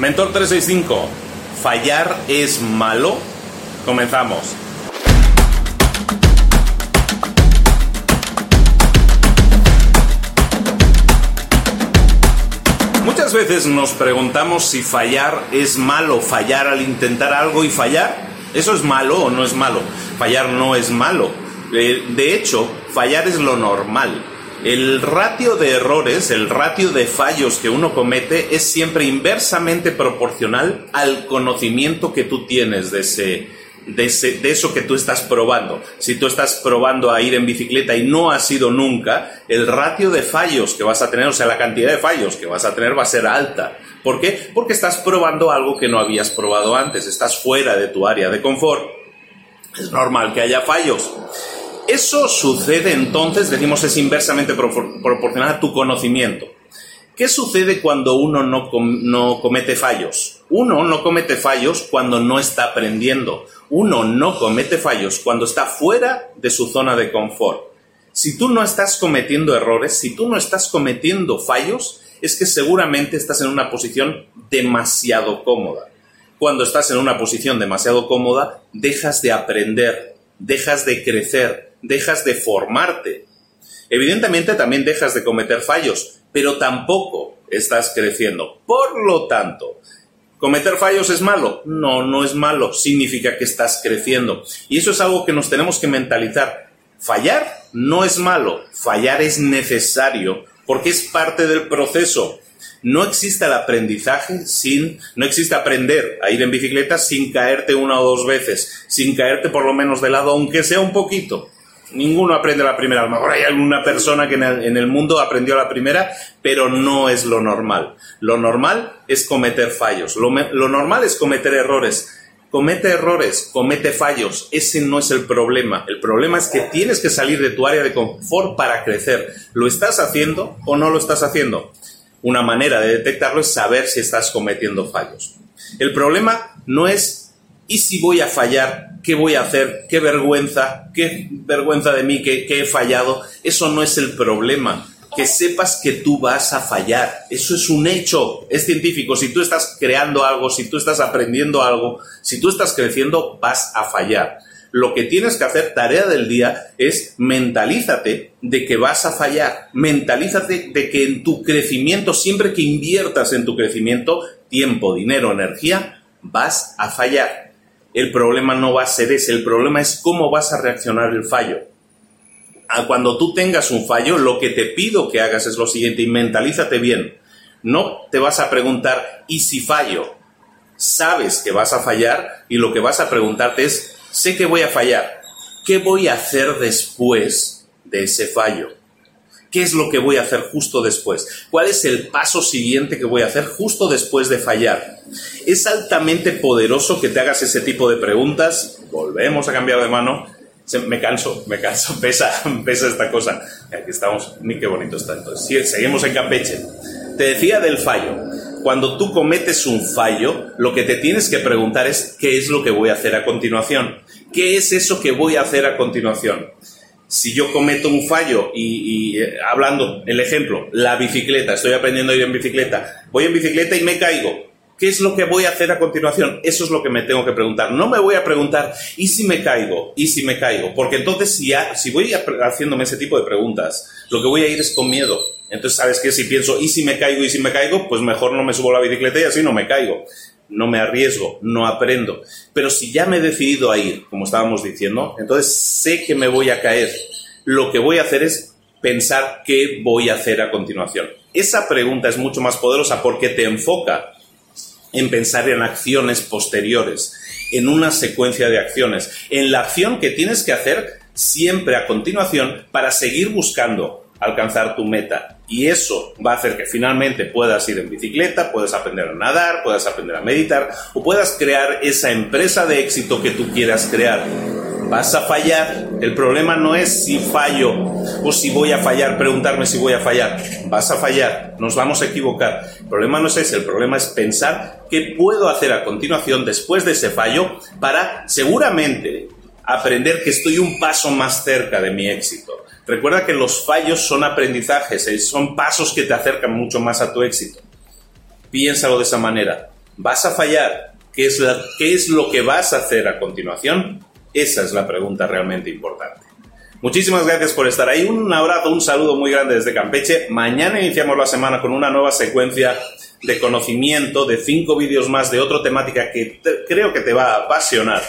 Mentor 365, ¿fallar es malo? Comenzamos. Muchas veces nos preguntamos si fallar es malo, fallar al intentar algo y fallar. ¿Eso es malo o no es malo? Fallar no es malo. Eh, de hecho, fallar es lo normal. El ratio de errores, el ratio de fallos que uno comete es siempre inversamente proporcional al conocimiento que tú tienes de ese, de, eso que tú estás probando. Si tú estás probando a ir en bicicleta y no has ido nunca, el ratio de fallos que vas a tener, o sea, la cantidad de fallos que vas a tener va a ser alta. ¿Por qué? Porque estás probando algo que no habías probado antes, estás fuera de tu área de confort. Es normal que haya fallos. Eso sucede entonces, decimos, es inversamente proporcional a tu conocimiento. ¿Qué sucede cuando uno no, no, comete fallos? Uno no comete fallos cuando no está aprendiendo. Uno no comete fallos cuando está fuera de su zona de confort. Si tú no estás cometiendo errores, si tú no estás cometiendo fallos, es que seguramente estás en una posición demasiado cómoda. Cuando estás en una posición demasiado cómoda, dejas de aprender, dejas de crecer, dejas de formarte. Evidentemente también dejas de cometer fallos, pero tampoco estás creciendo. Por lo tanto, ¿cometer fallos es malo? No, no es malo, significa que estás creciendo. Y eso es algo que nos tenemos que mentalizar. Fallar no es malo, fallar es necesario porque es parte del proceso. No existe el aprendizaje sin, no existe aprender a ir en bicicleta sin caerte una o dos veces, sin caerte por lo menos de lado, aunque sea un poquito. Ninguno aprende la primera. A lo mejor hay alguna persona que en el, mundo aprendió la primera, pero no es lo normal. Lo normal es cometer fallos. Lo, lo normal es cometer errores. Comete errores, comete fallos. Ese no es el problema. El problema es que tienes que salir de tu área de confort para crecer. ¿Lo estás haciendo o no lo estás haciendo? Una manera de detectarlo es saber si estás cometiendo fallos. El problema no es ¿y si voy a fallar? ¿Qué voy a hacer? ¿Qué vergüenza? ¿Qué vergüenza de mí que, he fallado? Eso no es el problema que sepas que tú vas a fallar. Eso es un hecho, es científico. Si tú estás creando algo, si tú estás aprendiendo algo, si tú estás creciendo, vas a fallar. Lo que tienes que hacer, tarea del día, es mentalízate de que vas a fallar. Mentalízate de que en tu crecimiento, siempre que inviertas en tu crecimiento, tiempo, dinero, energía, vas a fallar el problema no va a ser ese, el problema es cómo vas a reaccionar el fallo. cuando tú tengas un fallo, lo que te pido que hagas es lo siguiente y mentalízate bien. No te vas a preguntar, ¿y si fallo? Sabes que vas a fallar y lo que vas a preguntarte es, sé que voy a fallar, ¿qué voy a hacer después de ese fallo? ¿Qué es lo que voy a hacer justo después? ¿Cuál es el paso siguiente que voy a hacer justo después de fallar? Es altamente poderoso que te hagas ese tipo de preguntas. Volvemos a cambiar de mano. Me canso, me canso, pesa, pesa esta cosa. Aquí estamos, ni qué bonito está. Entonces, seguimos en Campeche. Te decía del fallo. Cuando tú cometes un fallo, lo que te tienes que preguntar es qué es lo que voy a hacer a continuación. ¿Qué es eso que voy a hacer a continuación? Si yo cometo un fallo y, eh, hablando, el ejemplo, la bicicleta, estoy aprendiendo a ir en bicicleta, voy en bicicleta y me caigo. ¿Qué es lo que voy a hacer a continuación? Eso es lo que me tengo que preguntar. No me voy a preguntar, ¿y si me caigo? ¿Y si me caigo? Porque entonces si, si voy haciéndome ese tipo de preguntas, lo que voy a ir es con miedo. Entonces, ¿sabes qué? Si pienso, ¿y si me caigo? ¿Y si me caigo? Pues mejor no me subo a la bicicleta y así no me caigo no me arriesgo, no aprendo. Pero si ya me he decidido a ir, como estábamos diciendo, entonces sé que me voy a caer. Lo que voy a hacer es pensar qué voy a hacer a continuación. Esa pregunta es mucho más poderosa porque te enfoca en pensar en acciones posteriores, en una secuencia de acciones, en la acción que tienes que hacer siempre a continuación para seguir buscando alcanzar tu meta. Y eso va a hacer que finalmente puedas ir en bicicleta, puedas aprender a nadar, puedas aprender a meditar o puedas crear esa empresa de éxito que tú quieras crear. Vas a fallar. El problema no es si fallo o si voy a fallar, preguntarme si voy a fallar. Vas a fallar, nos vamos a equivocar. El problema no es ese, el problema es pensar qué puedo hacer a continuación después de ese fallo para seguramente aprender que estoy un paso más cerca de mi éxito. Recuerda que los fallos son aprendizajes, eh, son pasos que te acercan mucho más a tu éxito. Piénsalo de esa manera. ¿Vas a fallar? ¿Qué es, ¿Qué es lo que vas a hacer a continuación? Esa es la pregunta realmente importante. Muchísimas gracias por estar ahí. Un abrazo, un saludo muy grande desde Campeche. Mañana iniciamos la semana con una nueva secuencia de conocimiento, de cinco vídeos más de otra temática que creo que te va a apasionar.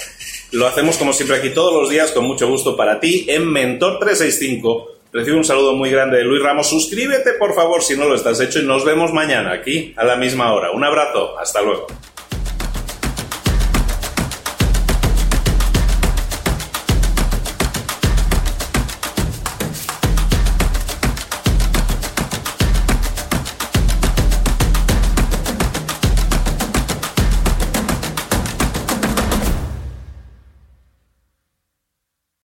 Lo hacemos como siempre aquí todos los días con mucho gusto para ti en Mentor 365. Recibe un saludo muy grande de Luis Ramos. Suscríbete por favor si no lo estás hecho y nos vemos mañana aquí a la misma hora. Un abrazo. Hasta luego.